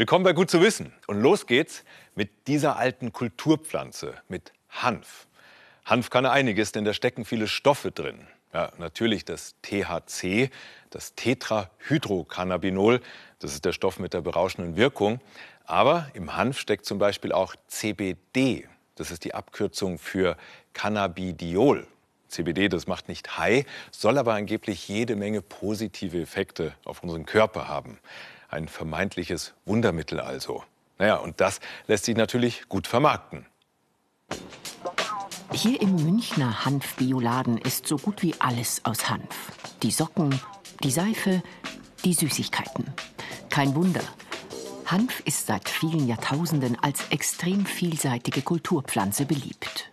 Willkommen bei Gut zu wissen. Und los geht's mit dieser alten Kulturpflanze, mit Hanf. Hanf kann einiges, denn da stecken viele Stoffe drin. Ja, natürlich das THC, das Tetrahydrocannabinol, das ist der Stoff mit der berauschenden Wirkung. Aber im Hanf steckt zum Beispiel auch CBD, das ist die Abkürzung für Cannabidiol. CBD, das macht nicht high, soll aber angeblich jede Menge positive Effekte auf unseren Körper haben. Ein vermeintliches Wundermittel also. Naja, und das lässt sich natürlich gut vermarkten. Hier im Münchner Hanfbioladen ist so gut wie alles aus Hanf. Die Socken, die Seife, die Süßigkeiten. Kein Wunder. Hanf ist seit vielen Jahrtausenden als extrem vielseitige Kulturpflanze beliebt.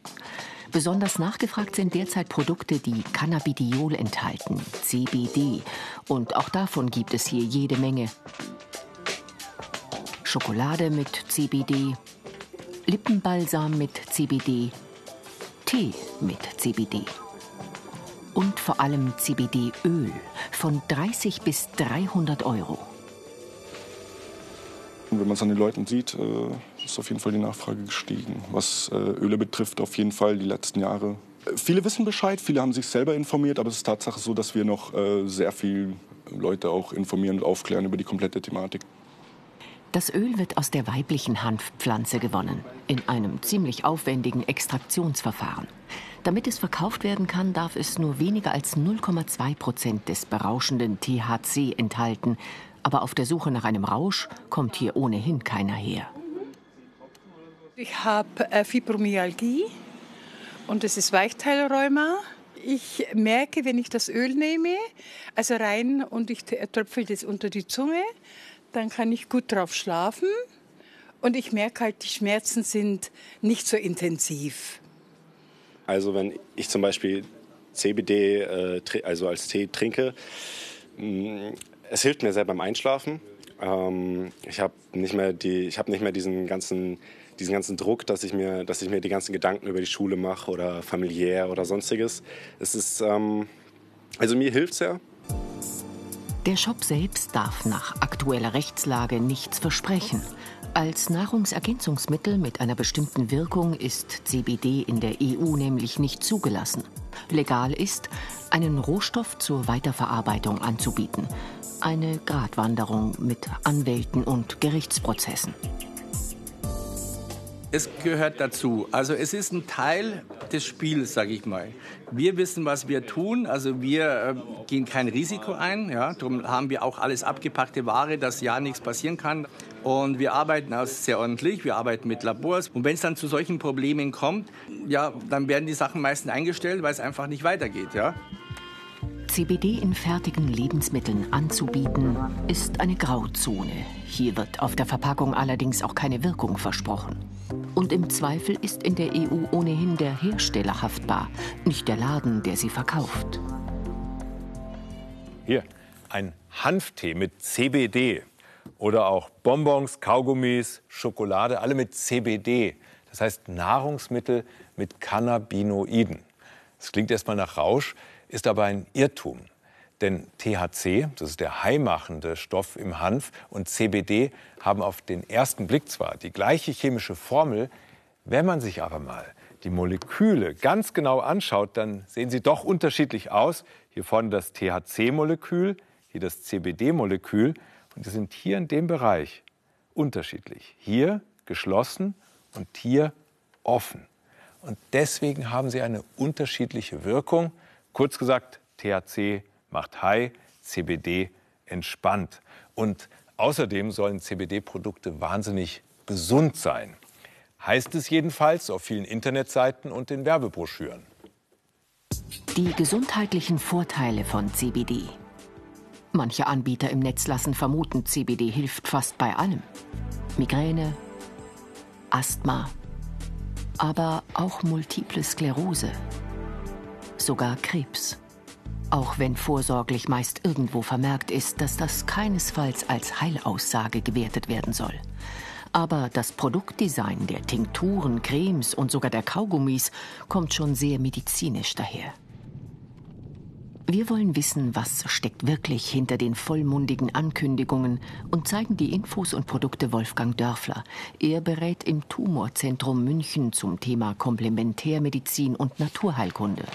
Besonders nachgefragt sind derzeit Produkte, die Cannabidiol enthalten, CBD. Und auch davon gibt es hier jede Menge. Schokolade mit CBD, Lippenbalsam mit CBD, Tee mit CBD. Und vor allem CBD-Öl von 30 bis 300 Euro. Wenn man es an den Leuten sieht, äh, ist auf jeden Fall die Nachfrage gestiegen. Was äh, Öle betrifft, auf jeden Fall die letzten Jahre. Äh, viele wissen Bescheid, viele haben sich selber informiert, aber es ist Tatsache so, dass wir noch sehr viele Leute auch informieren und aufklären über die komplette Thematik. Das Öl wird aus der weiblichen Hanfpflanze gewonnen, in einem ziemlich aufwendigen Extraktionsverfahren. Damit es verkauft werden kann, darf es nur weniger als 0,2 Prozent des berauschenden THC enthalten, aber auf der Suche nach einem Rausch kommt hier ohnehin keiner her. Ich habe äh, Fibromyalgie und es ist Weichteilrheuma. Ich merke, wenn ich das Öl nehme, also rein und ich tröpfel das unter die Zunge, dann kann ich gut drauf schlafen. Und ich merke halt, die Schmerzen sind nicht so intensiv. Also wenn ich zum Beispiel CBD äh, also als Tee trinke, mm, es hilft mir sehr beim Einschlafen. Ähm, ich habe nicht mehr die, ich habe nicht mehr diesen ganzen, diesen ganzen Druck, dass ich mir, dass ich mir die ganzen Gedanken über die Schule mache oder familiär oder sonstiges. Es ist, ähm, also mir hilft es ja. Der Shop selbst darf nach aktueller Rechtslage nichts versprechen. Als Nahrungsergänzungsmittel mit einer bestimmten Wirkung ist CBD in der EU nämlich nicht zugelassen. Legal ist, einen Rohstoff zur Weiterverarbeitung anzubieten eine Gratwanderung mit Anwälten und Gerichtsprozessen. Es gehört dazu. Also es ist ein Teil des Spiels, sage ich mal. Wir wissen, was wir tun. Also wir äh, gehen kein Risiko ein. Ja, darum haben wir auch alles abgepackte Ware, dass ja nichts passieren kann. Und wir arbeiten auch sehr ordentlich. Wir arbeiten mit Labors. Und wenn es dann zu solchen Problemen kommt, ja, dann werden die Sachen meistens eingestellt, weil es einfach nicht weitergeht. Ja. CBD in fertigen Lebensmitteln anzubieten, ist eine Grauzone. Hier wird auf der Verpackung allerdings auch keine Wirkung versprochen. Und im Zweifel ist in der EU ohnehin der Hersteller haftbar, nicht der Laden, der sie verkauft. Hier, ein Hanftee mit CBD oder auch Bonbons, Kaugummis, Schokolade, alle mit CBD. Das heißt Nahrungsmittel mit Cannabinoiden. Das klingt erstmal nach Rausch, ist aber ein Irrtum. Denn THC, das ist der heimachende Stoff im Hanf, und CBD haben auf den ersten Blick zwar die gleiche chemische Formel, wenn man sich aber mal die Moleküle ganz genau anschaut, dann sehen sie doch unterschiedlich aus. Hier vorne das THC-Molekül, hier das CBD-Molekül. Und die sind hier in dem Bereich unterschiedlich. Hier geschlossen und hier offen. Und deswegen haben sie eine unterschiedliche Wirkung. Kurz gesagt, THC macht high, CBD entspannt. Und außerdem sollen CBD-Produkte wahnsinnig gesund sein. Heißt es jedenfalls auf vielen Internetseiten und den Werbebroschüren. Die gesundheitlichen Vorteile von CBD. Manche Anbieter im Netz lassen vermuten, CBD hilft fast bei allem. Migräne, Asthma, aber auch multiple Sklerose sogar Krebs. Auch wenn vorsorglich meist irgendwo vermerkt ist, dass das keinesfalls als Heilaussage gewertet werden soll. Aber das Produktdesign der Tinkturen, Cremes und sogar der Kaugummis kommt schon sehr medizinisch daher. Wir wollen wissen, was steckt wirklich hinter den vollmundigen Ankündigungen und zeigen die Infos und Produkte Wolfgang Dörfler. Er berät im Tumorzentrum München zum Thema Komplementärmedizin und Naturheilkunde.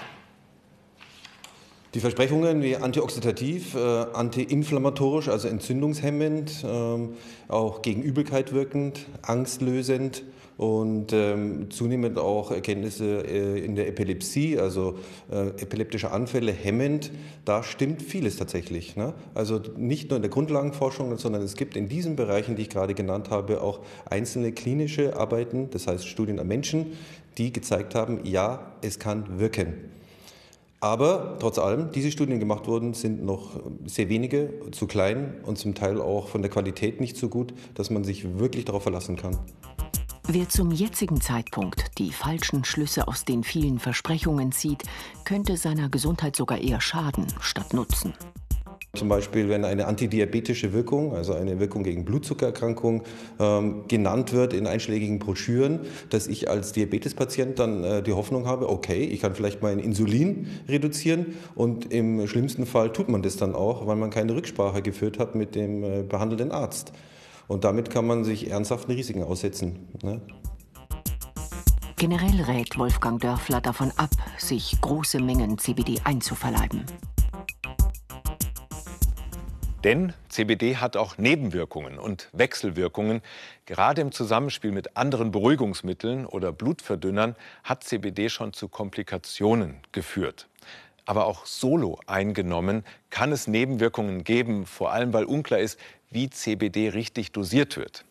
Die Versprechungen wie antioxidativ, äh, antiinflammatorisch, also entzündungshemmend, äh, auch gegen Übelkeit wirkend, angstlösend, und ähm, zunehmend auch Erkenntnisse äh, in der Epilepsie, also äh, epileptische Anfälle hemmend. Da stimmt vieles tatsächlich. Ne? Also nicht nur in der Grundlagenforschung, sondern es gibt in diesen Bereichen, die ich gerade genannt habe, auch einzelne klinische Arbeiten, das heißt Studien an Menschen, die gezeigt haben, ja, es kann wirken. Aber trotz allem, diese Studien, die gemacht wurden, sind noch sehr wenige, zu klein und zum Teil auch von der Qualität nicht so gut, dass man sich wirklich darauf verlassen kann. Wer zum jetzigen Zeitpunkt die falschen Schlüsse aus den vielen Versprechungen zieht, könnte seiner Gesundheit sogar eher schaden statt nutzen. Zum Beispiel, wenn eine antidiabetische Wirkung, also eine Wirkung gegen Blutzuckererkrankung, ähm, genannt wird in einschlägigen Broschüren, dass ich als Diabetespatient dann äh, die Hoffnung habe, okay, ich kann vielleicht mein Insulin reduzieren und im schlimmsten Fall tut man das dann auch, weil man keine Rücksprache geführt hat mit dem äh, behandelnden Arzt. Und damit kann man sich ernsthaften Risiken aussetzen. Ne? Generell rät Wolfgang Dörfler davon ab, sich große Mengen CBD einzuverleiben. Denn CBD hat auch Nebenwirkungen und Wechselwirkungen. Gerade im Zusammenspiel mit anderen Beruhigungsmitteln oder Blutverdünnern hat CBD schon zu Komplikationen geführt. Aber auch solo eingenommen kann es Nebenwirkungen geben, vor allem weil unklar ist, wie CBD richtig dosiert wird.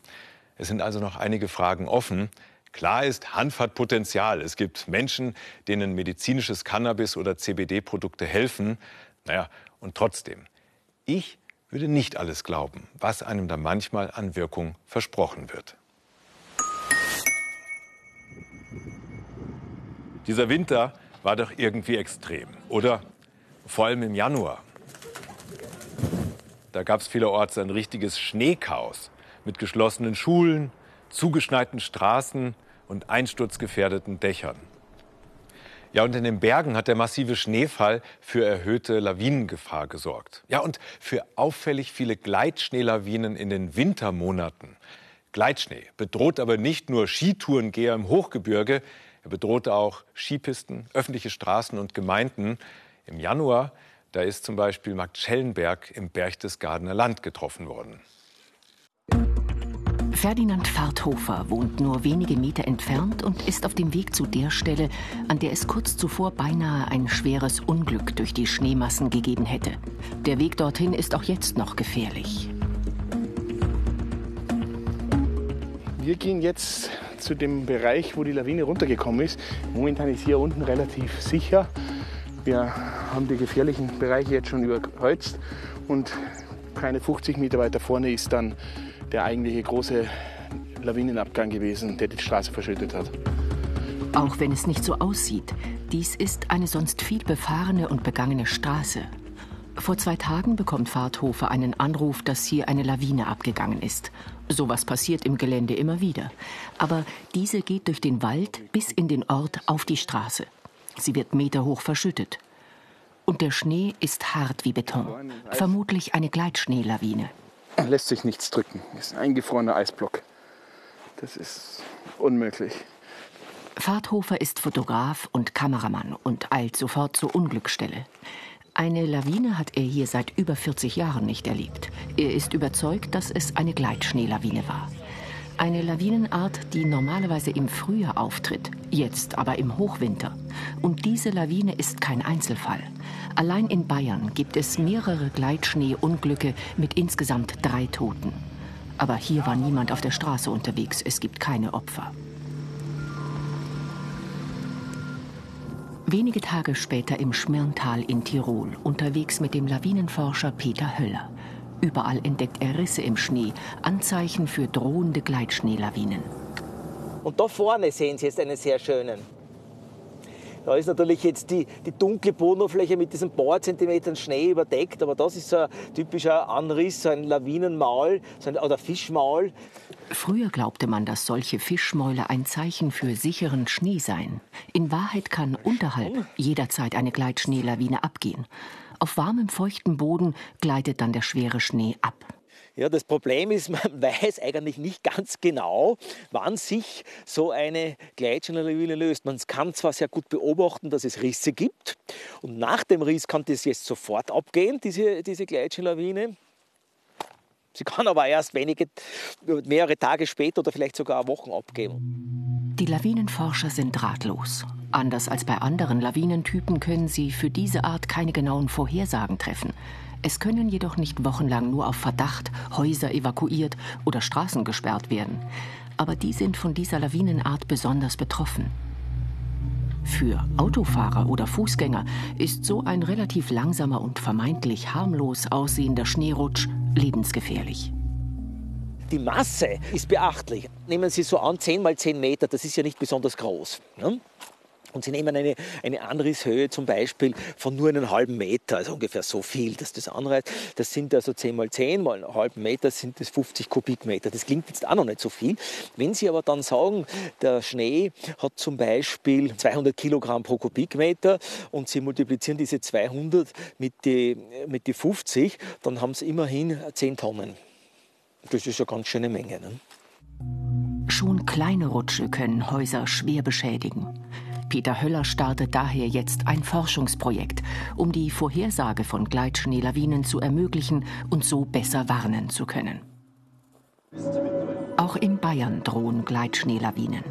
Es sind also noch einige Fragen offen. Klar ist, Hanf hat Potenzial. Es gibt Menschen, denen medizinisches Cannabis oder CBD-Produkte helfen. Naja, und trotzdem, ich würde nicht alles glauben, was einem da manchmal an Wirkung versprochen wird. Dieser Winter war doch irgendwie extrem, oder? Vor allem im Januar. Da gab es vielerorts ein richtiges Schneechaos mit geschlossenen Schulen, zugeschneiten Straßen und einsturzgefährdeten Dächern. Ja, und in den Bergen hat der massive Schneefall für erhöhte Lawinengefahr gesorgt. Ja, und für auffällig viele Gleitschneelawinen in den Wintermonaten. Gleitschnee bedroht aber nicht nur Skitourengeher im Hochgebirge, er bedroht auch Skipisten, öffentliche Straßen und Gemeinden. Im Januar da ist zum Beispiel Marktschellenberg im Berchtesgadener Land getroffen worden. Ferdinand Fahrthofer wohnt nur wenige Meter entfernt und ist auf dem Weg zu der Stelle, an der es kurz zuvor beinahe ein schweres Unglück durch die Schneemassen gegeben hätte. Der Weg dorthin ist auch jetzt noch gefährlich. Wir gehen jetzt zu dem Bereich, wo die Lawine runtergekommen ist. Momentan ist hier unten relativ sicher. Wir haben die gefährlichen Bereiche jetzt schon überkreuzt und keine 50 Meter weiter vorne ist dann der eigentliche große Lawinenabgang gewesen, der die Straße verschüttet hat. Auch wenn es nicht so aussieht, dies ist eine sonst viel befahrene und begangene Straße. Vor zwei Tagen bekommt Fahrthofer einen Anruf, dass hier eine Lawine abgegangen ist. Sowas passiert im Gelände immer wieder. Aber diese geht durch den Wald bis in den Ort auf die Straße. Sie wird meterhoch verschüttet. Und der Schnee ist hart wie Beton. Vermutlich eine Gleitschneelawine. Lässt sich nichts drücken. Ist ein eingefrorener Eisblock. Das ist unmöglich. Fahrthofer ist Fotograf und Kameramann und eilt sofort zur Unglücksstelle. Eine Lawine hat er hier seit über 40 Jahren nicht erlebt. Er ist überzeugt, dass es eine Gleitschneelawine war. Eine Lawinenart, die normalerweise im Frühjahr auftritt, jetzt aber im Hochwinter. Und diese Lawine ist kein Einzelfall. Allein in Bayern gibt es mehrere Gleitschneeunglücke mit insgesamt drei Toten. Aber hier war niemand auf der Straße unterwegs. Es gibt keine Opfer. Wenige Tage später im Schmirntal in Tirol, unterwegs mit dem Lawinenforscher Peter Höller. Überall entdeckt er Risse im Schnee, Anzeichen für drohende Gleitschneelawinen. Und da vorne sehen Sie jetzt einen sehr schönen. Da ist natürlich jetzt die, die dunkle Bodenoberfläche mit diesen paar Zentimetern Schnee überdeckt, aber das ist so ein typischer Anriss, so ein Lawinenmaul so ein, oder Fischmaul. Früher glaubte man, dass solche Fischmäule ein Zeichen für sicheren Schnee seien. In Wahrheit kann unterhalb jederzeit eine Gleitschneelawine abgehen. Auf warmem, feuchtem Boden gleitet dann der schwere Schnee ab. Ja, das Problem ist, man weiß eigentlich nicht ganz genau, wann sich so eine Gleitschirmlawine löst. Man kann zwar sehr gut beobachten, dass es Risse gibt und nach dem Riss kann das jetzt sofort abgehen, diese, diese Gleitschirmlawine. Sie kann aber erst wenige, mehrere Tage später oder vielleicht sogar Wochen abgehen. Die Lawinenforscher sind ratlos. Anders als bei anderen Lawinentypen können sie für diese Art keine genauen Vorhersagen treffen. Es können jedoch nicht wochenlang nur auf Verdacht Häuser evakuiert oder Straßen gesperrt werden. Aber die sind von dieser Lawinenart besonders betroffen. Für Autofahrer oder Fußgänger ist so ein relativ langsamer und vermeintlich harmlos aussehender Schneerutsch lebensgefährlich. Die Masse ist beachtlich. Nehmen Sie so an, 10 mal 10 Meter, das ist ja nicht besonders groß. Ne? Und sie nehmen eine, eine Anrisshöhe zum Beispiel von nur einem halben Meter, also ungefähr so viel, dass das anreißt. Das sind also 10 mal 10 mal einen halben Meter, sind das 50 Kubikmeter. Das klingt jetzt auch noch nicht so viel. Wenn Sie aber dann sagen, der Schnee hat zum Beispiel 200 Kilogramm pro Kubikmeter und Sie multiplizieren diese 200 mit die, mit die 50, dann haben Sie immerhin 10 Tonnen. Das ist eine ganz schöne Menge. Ne? Schon kleine Rutsche können Häuser schwer beschädigen. Peter Höller startet daher jetzt ein Forschungsprojekt, um die Vorhersage von Gleitschneelawinen zu ermöglichen und so besser warnen zu können. Auch in Bayern drohen Gleitschneelawinen.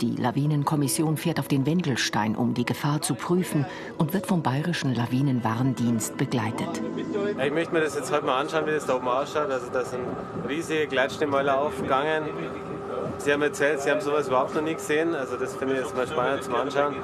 Die Lawinenkommission fährt auf den Wendelstein, um die Gefahr zu prüfen und wird vom Bayerischen Lawinenwarndienst begleitet. Ich möchte mir das jetzt heute mal anschauen, wie das da oben ausschaut. Also da sind riesige Gleitschneemäuler aufgegangen. Sie haben erzählt, Sie haben sowas überhaupt noch nie gesehen. Also das finde ich jetzt mal spannend zum Anschauen.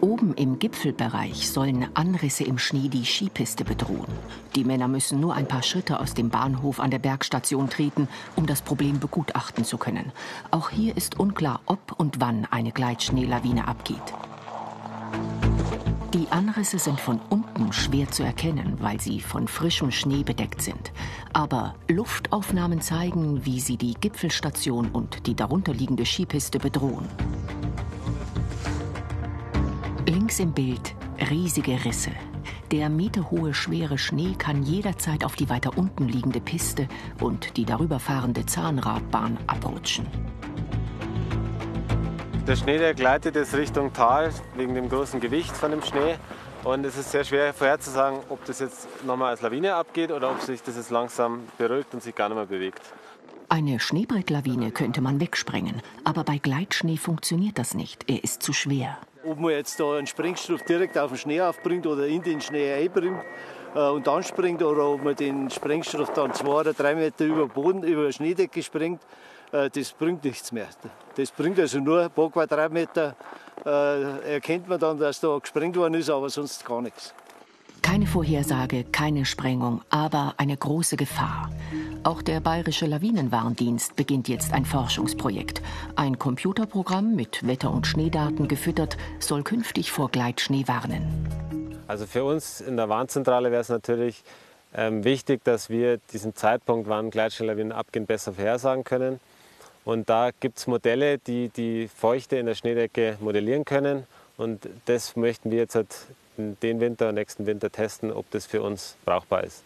Oben im Gipfelbereich sollen Anrisse im Schnee die Skipiste bedrohen. Die Männer müssen nur ein paar Schritte aus dem Bahnhof an der Bergstation treten, um das Problem begutachten zu können. Auch hier ist unklar, ob und wann eine Gleitschneelawine abgeht. Anrisse sind von unten schwer zu erkennen, weil sie von frischem Schnee bedeckt sind. Aber Luftaufnahmen zeigen, wie sie die Gipfelstation und die darunterliegende Skipiste bedrohen. Links im Bild riesige Risse. Der meterhohe schwere Schnee kann jederzeit auf die weiter unten liegende Piste und die darüber fahrende Zahnradbahn abrutschen. Der Schnee, der gleitet jetzt Richtung Tal wegen dem großen Gewicht von dem Schnee. Und es ist sehr schwer vorherzusagen, ob das jetzt nochmal als Lawine abgeht oder ob sich das jetzt langsam beruhigt und sich gar nicht mehr bewegt. Eine Schneebrettlawine könnte man wegsprengen, aber bei Gleitschnee funktioniert das nicht. Er ist zu schwer. Ob man jetzt da einen Sprengstoff direkt auf den Schnee aufbringt oder in den Schnee einbringt äh, und dann springt oder ob man den Sprengstoff dann zwei oder drei Meter über Boden, über die Schneedecke springt, das bringt nichts mehr. Das bringt also nur ein paar Quadratmeter, äh, erkennt man dann, dass da gesprengt worden ist, aber sonst gar nichts. Keine Vorhersage, keine Sprengung, aber eine große Gefahr. Auch der Bayerische Lawinenwarndienst beginnt jetzt ein Forschungsprojekt. Ein Computerprogramm mit Wetter- und Schneedaten gefüttert soll künftig vor Gleitschnee warnen. Also für uns in der Warnzentrale wäre es natürlich ähm, wichtig, dass wir diesen Zeitpunkt, wann Gleitschneelawinen abgehen, besser vorhersagen können. Und da gibt es Modelle, die die Feuchte in der Schneedecke modellieren können. Und das möchten wir jetzt halt den Winter, nächsten Winter testen, ob das für uns brauchbar ist.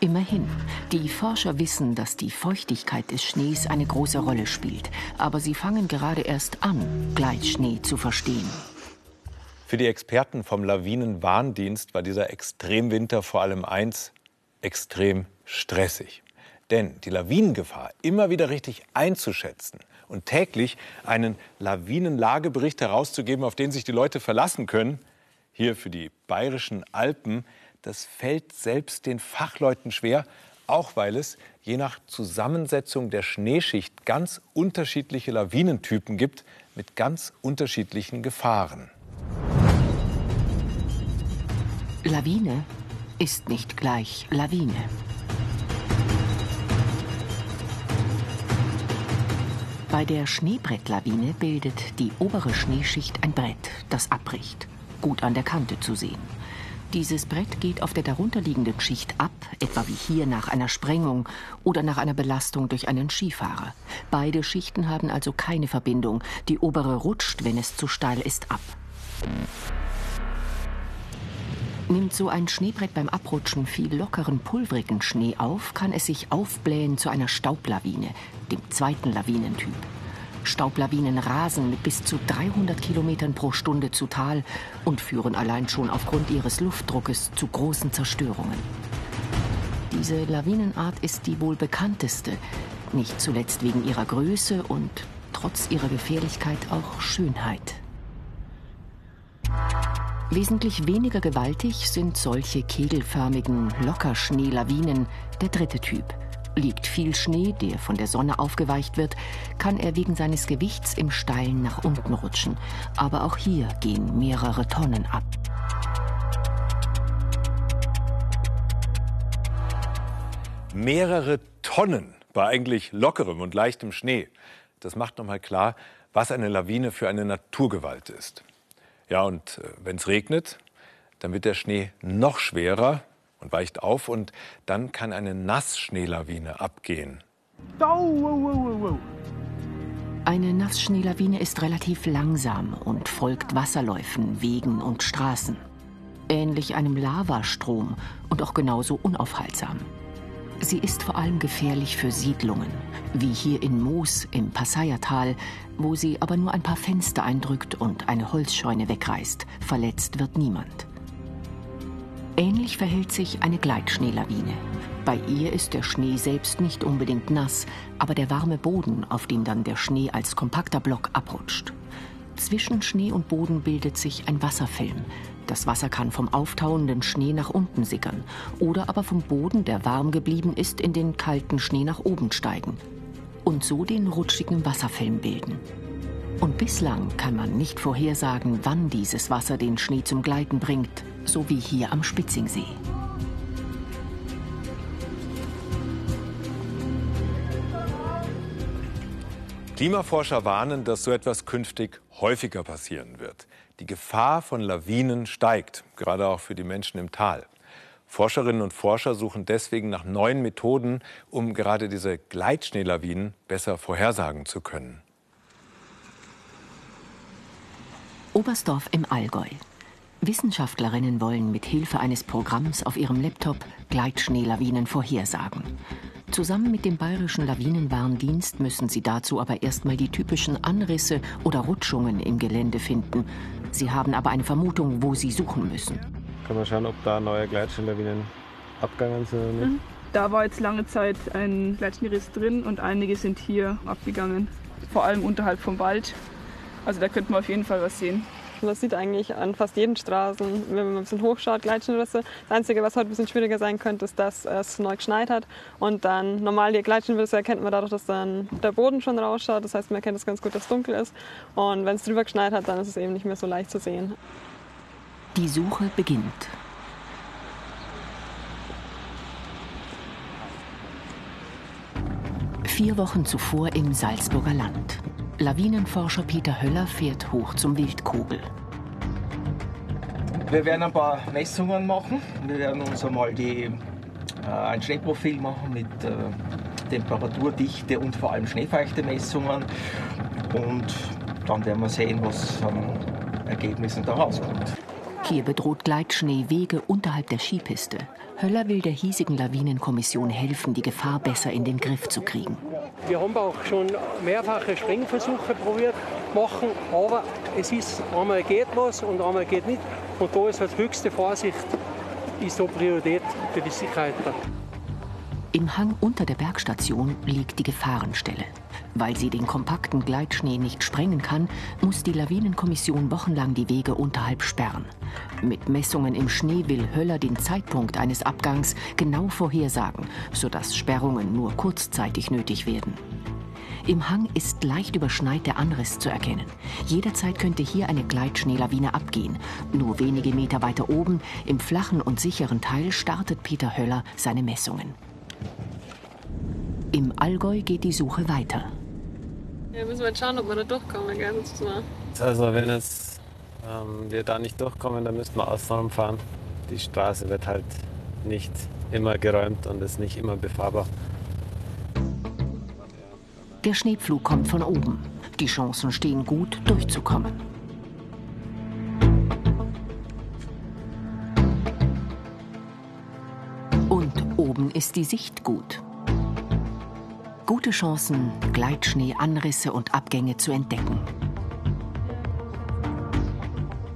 Immerhin, die Forscher wissen, dass die Feuchtigkeit des Schnees eine große Rolle spielt. Aber sie fangen gerade erst an, Gleitschnee zu verstehen. Für die Experten vom Lawinenwarndienst war dieser Extremwinter vor allem eins, extrem stressig. Denn die Lawinengefahr immer wieder richtig einzuschätzen und täglich einen Lawinenlagebericht herauszugeben, auf den sich die Leute verlassen können, hier für die bayerischen Alpen, das fällt selbst den Fachleuten schwer, auch weil es je nach Zusammensetzung der Schneeschicht ganz unterschiedliche Lawinentypen gibt mit ganz unterschiedlichen Gefahren. Lawine ist nicht gleich Lawine. Bei der Schneebrettlawine bildet die obere Schneeschicht ein Brett, das abbricht, gut an der Kante zu sehen. Dieses Brett geht auf der darunterliegenden Schicht ab, etwa wie hier nach einer Sprengung oder nach einer Belastung durch einen Skifahrer. Beide Schichten haben also keine Verbindung. Die obere rutscht, wenn es zu steil ist, ab. Nimmt so ein Schneebrett beim Abrutschen viel lockeren, pulverigen Schnee auf, kann es sich aufblähen zu einer Staublawine, dem zweiten Lawinentyp. Staublawinen rasen mit bis zu 300 Kilometern pro Stunde zu Tal und führen allein schon aufgrund ihres Luftdruckes zu großen Zerstörungen. Diese Lawinenart ist die wohl bekannteste, nicht zuletzt wegen ihrer Größe und trotz ihrer Gefährlichkeit auch Schönheit. Wesentlich weniger gewaltig sind solche kegelförmigen Lockerschneelawinen, der dritte Typ. Liegt viel Schnee, der von der Sonne aufgeweicht wird, kann er wegen seines Gewichts im Steilen nach unten rutschen. Aber auch hier gehen mehrere Tonnen ab. Mehrere Tonnen bei eigentlich lockerem und leichtem Schnee. Das macht nochmal klar, was eine Lawine für eine Naturgewalt ist. Ja, und äh, wenn es regnet, dann wird der Schnee noch schwerer und weicht auf und dann kann eine Nassschneelawine abgehen. Eine Nassschneelawine ist relativ langsam und folgt Wasserläufen, Wegen und Straßen. Ähnlich einem Lavastrom und auch genauso unaufhaltsam. Sie ist vor allem gefährlich für Siedlungen, wie hier in Moos im Passaiertal, wo sie aber nur ein paar Fenster eindrückt und eine Holzscheune wegreißt. Verletzt wird niemand. Ähnlich verhält sich eine Gleitschneelawine. Bei ihr ist der Schnee selbst nicht unbedingt nass, aber der warme Boden, auf dem dann der Schnee als kompakter Block abrutscht. Zwischen Schnee und Boden bildet sich ein Wasserfilm, das Wasser kann vom auftauenden Schnee nach unten sickern oder aber vom Boden, der warm geblieben ist, in den kalten Schnee nach oben steigen und so den rutschigen Wasserfilm bilden. Und bislang kann man nicht vorhersagen, wann dieses Wasser den Schnee zum Gleiten bringt, so wie hier am Spitzingsee. Klimaforscher warnen, dass so etwas künftig häufiger passieren wird. Die Gefahr von Lawinen steigt, gerade auch für die Menschen im Tal. Forscherinnen und Forscher suchen deswegen nach neuen Methoden, um gerade diese Gleitschneelawinen besser vorhersagen zu können. Oberstdorf im Allgäu. Wissenschaftlerinnen wollen mit Hilfe eines Programms auf ihrem Laptop Gleitschneelawinen vorhersagen. Zusammen mit dem Bayerischen Lawinenwarndienst müssen sie dazu aber erstmal die typischen Anrisse oder Rutschungen im Gelände finden. Sie haben aber eine Vermutung, wo sie suchen müssen. Kann man schauen, ob da neue Gleitschneelawinen abgegangen sind oder nicht. Mhm. Da war jetzt lange Zeit ein Gleitschneeriss drin und einige sind hier abgegangen. Vor allem unterhalb vom Wald. Also da könnte man auf jeden Fall was sehen. Man sieht eigentlich an fast jeden Straßen, wenn man ein bisschen hochschaut, Gleitschnittrisse. Das Einzige, was heute ein bisschen schwieriger sein könnte, ist, dass es neu geschneit hat. Und dann normal die Gleitschnittrisse erkennt man dadurch, dass dann der Boden schon rausschaut. Das heißt, man erkennt es ganz gut, dass es dunkel ist. Und wenn es drüber geschneit hat, dann ist es eben nicht mehr so leicht zu sehen. Die Suche beginnt. Vier Wochen zuvor im Salzburger Land. Lawinenforscher Peter Höller fährt hoch zum Wildkogel. Wir werden ein paar Messungen machen. Wir werden uns einmal die, äh, ein Schneeprofil machen mit äh, Temperatur, Dichte und vor allem schneefeuchte Messungen. Und dann werden wir sehen, was an Ergebnissen da rauskommt. Hier bedroht Gleitschnee Wege unterhalb der Skipiste. Höller will der hiesigen Lawinenkommission helfen, die Gefahr besser in den Griff zu kriegen. Wir haben auch schon mehrfache Sprengversuche probiert machen, aber es ist einmal geht was und einmal geht nicht. Und da ist halt höchste Vorsicht, ist so Priorität für die Sicherheit. Im Hang unter der Bergstation liegt die Gefahrenstelle. Weil sie den kompakten Gleitschnee nicht sprengen kann, muss die Lawinenkommission wochenlang die Wege unterhalb sperren. Mit Messungen im Schnee will Höller den Zeitpunkt eines Abgangs genau vorhersagen, sodass Sperrungen nur kurzzeitig nötig werden. Im Hang ist leicht überschneit der Anriss zu erkennen. Jederzeit könnte hier eine Gleitschneelawine abgehen. Nur wenige Meter weiter oben, im flachen und sicheren Teil, startet Peter Höller seine Messungen. Im Allgäu geht die Suche weiter. Ja, müssen wir jetzt schauen, ob wir da durchkommen, gell? Also wenn es, ähm, wir da nicht durchkommen, dann müssten wir außenrum fahren. Die Straße wird halt nicht immer geräumt und ist nicht immer befahrbar. Der Schneepflug kommt von oben. Die Chancen stehen gut, durchzukommen. Ist die Sicht gut. Gute Chancen, Gleitschnee, Anrisse und Abgänge zu entdecken.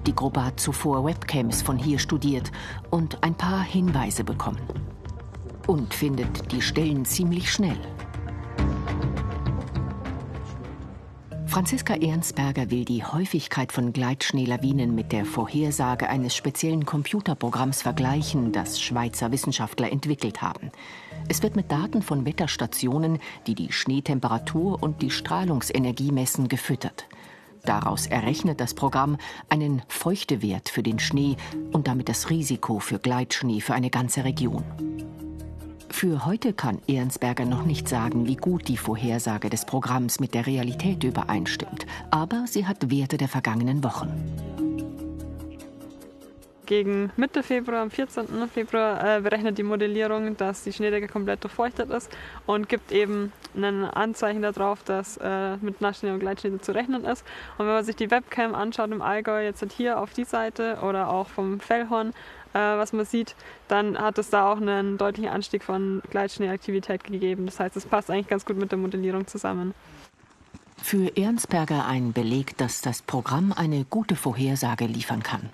Die Gruppe hat zuvor Webcams von hier studiert und ein paar Hinweise bekommen. Und findet die Stellen ziemlich schnell. Franziska Ehrensberger will die Häufigkeit von Gleitschneelawinen mit der Vorhersage eines speziellen Computerprogramms vergleichen, das Schweizer Wissenschaftler entwickelt haben. Es wird mit Daten von Wetterstationen, die die Schneetemperatur und die Strahlungsenergie messen, gefüttert. Daraus errechnet das Programm einen Feuchtewert für den Schnee und damit das Risiko für Gleitschnee für eine ganze Region. Für heute kann Ehrensberger noch nicht sagen, wie gut die Vorhersage des Programms mit der Realität übereinstimmt, aber sie hat Werte der vergangenen Wochen. Gegen Mitte Februar, am 14. Februar, äh, berechnet die Modellierung, dass die Schneedecke komplett durchfeuchtet ist und gibt eben ein Anzeichen darauf, dass äh, mit Nassschnee und Gleitschnee zu rechnen ist. Und wenn man sich die Webcam anschaut im Allgäu, jetzt hier auf die Seite oder auch vom Fellhorn, äh, was man sieht, dann hat es da auch einen deutlichen Anstieg von Gleitschneeaktivität gegeben. Das heißt, es passt eigentlich ganz gut mit der Modellierung zusammen. Für Ehrensberger ein Beleg, dass das Programm eine gute Vorhersage liefern kann.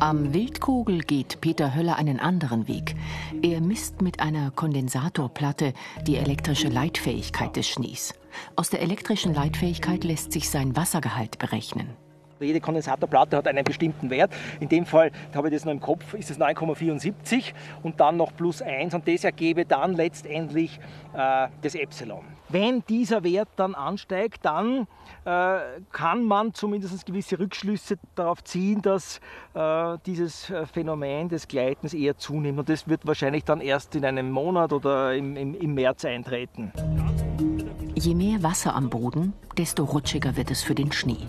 Am Wildkogel geht Peter Höller einen anderen Weg. Er misst mit einer Kondensatorplatte die elektrische Leitfähigkeit des Schnees. Aus der elektrischen Leitfähigkeit lässt sich sein Wassergehalt berechnen. Jede Kondensatorplatte hat einen bestimmten Wert. In dem Fall habe ich das noch im Kopf, ist es 9,74 und dann noch plus 1 und das ergebe dann letztendlich äh, das Epsilon. Wenn dieser Wert dann ansteigt, dann äh, kann man zumindest gewisse Rückschlüsse darauf ziehen, dass äh, dieses äh, Phänomen des Gleitens eher zunimmt. Und das wird wahrscheinlich dann erst in einem Monat oder im, im, im März eintreten. Je mehr Wasser am Boden, desto rutschiger wird es für den Schnee.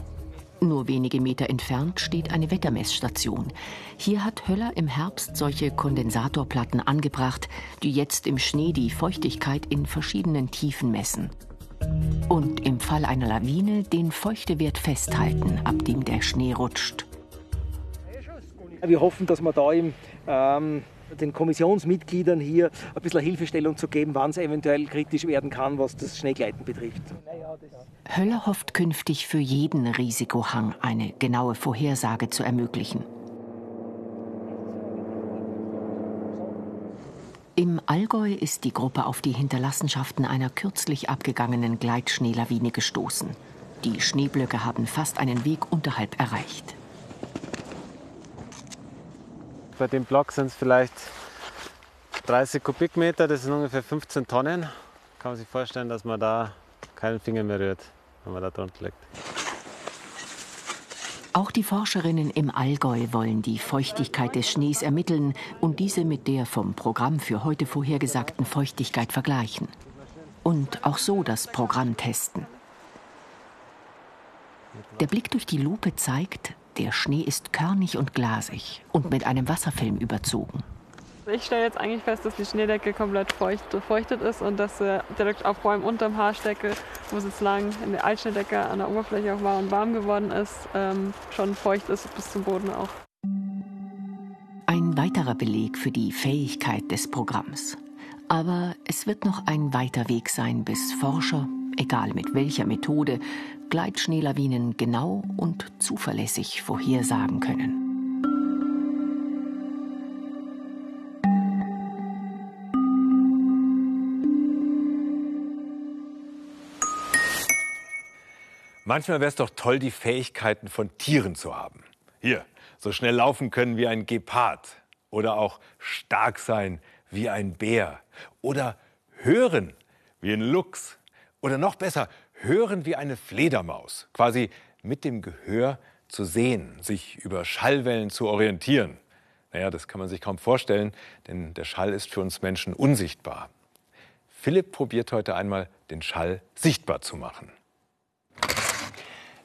Nur wenige Meter entfernt steht eine Wettermessstation. Hier hat Höller im Herbst solche Kondensatorplatten angebracht, die jetzt im Schnee die Feuchtigkeit in verschiedenen Tiefen messen. Und im Fall einer Lawine den Feuchtewert festhalten, ab dem der Schnee rutscht. Wir hoffen, dass wir da im ähm, den Kommissionsmitgliedern hier ein bisschen Hilfestellung zu geben, wann es eventuell kritisch werden kann, was das Schneegleiten betrifft. Höller hofft künftig für jeden Risikohang eine genaue Vorhersage zu ermöglichen. Im Allgäu ist die Gruppe auf die Hinterlassenschaften einer kürzlich abgegangenen Gleitschneelawine gestoßen. Die Schneeblöcke haben fast einen Weg unterhalb erreicht. Bei dem Block sind es vielleicht 30 Kubikmeter, das sind ungefähr 15 Tonnen. Kann man sich vorstellen, dass man da keinen Finger mehr rührt, wenn man da drunter liegt. Auch die Forscherinnen im Allgäu wollen die Feuchtigkeit des Schnees ermitteln und diese mit der vom Programm für heute vorhergesagten Feuchtigkeit vergleichen. Und auch so das Programm testen. Der Blick durch die Lupe zeigt, der Schnee ist körnig und glasig und mit einem Wasserfilm überzogen. Ich stelle jetzt eigentlich fest, dass die Schneedecke komplett feucht, durchfeuchtet ist und dass äh, direkt auf vor allem unterm Haarsteckel, wo es jetzt lang in der Altschneedecke an der Oberfläche auch war und warm geworden ist, ähm, schon feucht ist bis zum Boden auch. Ein weiterer Beleg für die Fähigkeit des Programms. Aber es wird noch ein weiter Weg sein, bis Forscher, egal mit welcher Methode, Gleitschneelawinen genau und zuverlässig vorhersagen können. Manchmal wäre es doch toll, die Fähigkeiten von Tieren zu haben. Hier, so schnell laufen können wie ein Gepard oder auch stark sein wie ein Bär oder hören wie ein Luchs oder noch besser hören wie eine Fledermaus, quasi mit dem Gehör zu sehen, sich über Schallwellen zu orientieren. Naja, das kann man sich kaum vorstellen, denn der Schall ist für uns Menschen unsichtbar. Philipp probiert heute einmal, den Schall sichtbar zu machen.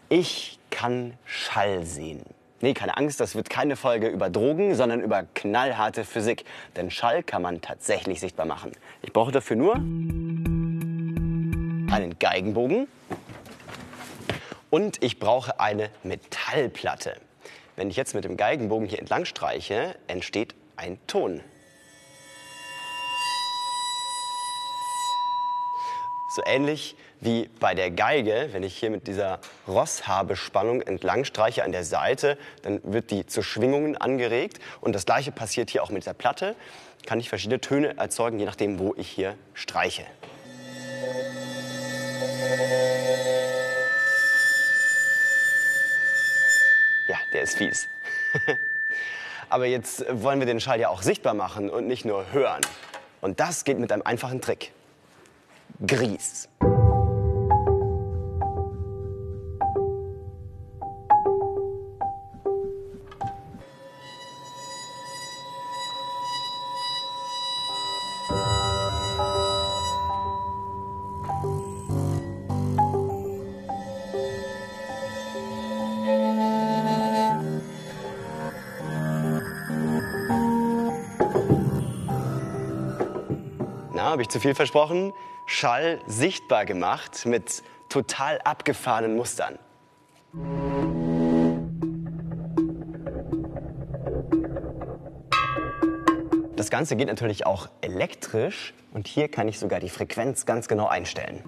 Ich kann Schall sehen. Nee, keine Angst, das wird keine Folge über Drogen, sondern über knallharte Physik. Denn Schall kann man tatsächlich sichtbar machen. Ich brauche dafür nur einen Geigenbogen und ich brauche eine Metallplatte. Wenn ich jetzt mit dem Geigenbogen hier entlang streiche, entsteht ein Ton. So ähnlich wie bei der Geige, wenn ich hier mit dieser Rosshabespannung entlang streiche an der Seite, dann wird die zu Schwingungen angeregt. Und das gleiche passiert hier auch mit der Platte. Kann ich verschiedene Töne erzeugen, je nachdem, wo ich hier streiche. Der ist fies. Aber jetzt wollen wir den Schall ja auch sichtbar machen und nicht nur hören. Und das geht mit einem einfachen Trick. Gries. Habe ich zu viel versprochen? Schall sichtbar gemacht mit total abgefahrenen Mustern. Das Ganze geht natürlich auch elektrisch und hier kann ich sogar die Frequenz ganz genau einstellen.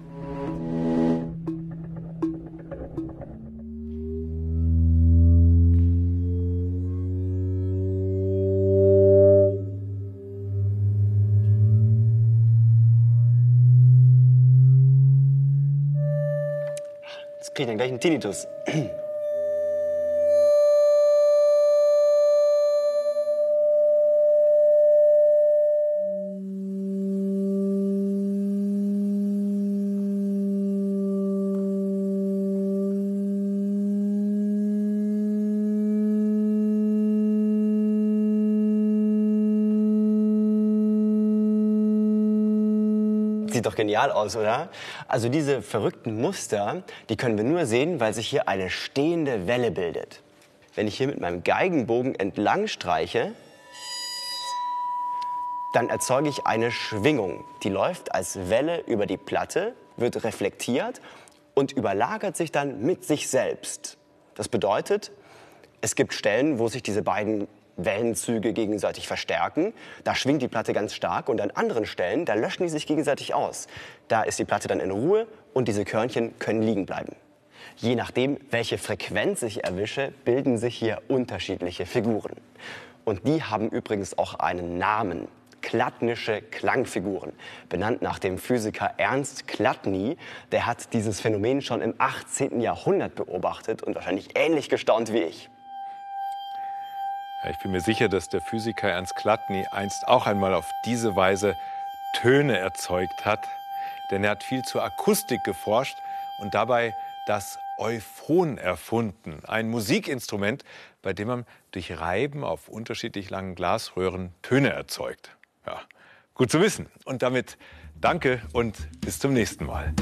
Kriege ich dann gleich einen Tinnitus. genial aus, oder? Also diese verrückten Muster, die können wir nur sehen, weil sich hier eine stehende Welle bildet. Wenn ich hier mit meinem Geigenbogen entlang streiche, dann erzeuge ich eine Schwingung. Die läuft als Welle über die Platte, wird reflektiert und überlagert sich dann mit sich selbst. Das bedeutet, es gibt Stellen, wo sich diese beiden Wellenzüge gegenseitig verstärken. Da schwingt die Platte ganz stark und an anderen Stellen, da löschen die sich gegenseitig aus. Da ist die Platte dann in Ruhe und diese Körnchen können liegen bleiben. Je nachdem, welche Frequenz ich erwische, bilden sich hier unterschiedliche Figuren. Und die haben übrigens auch einen Namen. Klattnische Klangfiguren, benannt nach dem Physiker Ernst Klattny. Der hat dieses Phänomen schon im 18. Jahrhundert beobachtet und wahrscheinlich ähnlich gestaunt wie ich. Ich bin mir sicher, dass der Physiker Ernst Klattny einst auch einmal auf diese Weise Töne erzeugt hat. Denn er hat viel zur Akustik geforscht und dabei das Euphon erfunden. Ein Musikinstrument, bei dem man durch Reiben auf unterschiedlich langen Glasröhren Töne erzeugt. Ja, gut zu wissen. Und damit danke und bis zum nächsten Mal.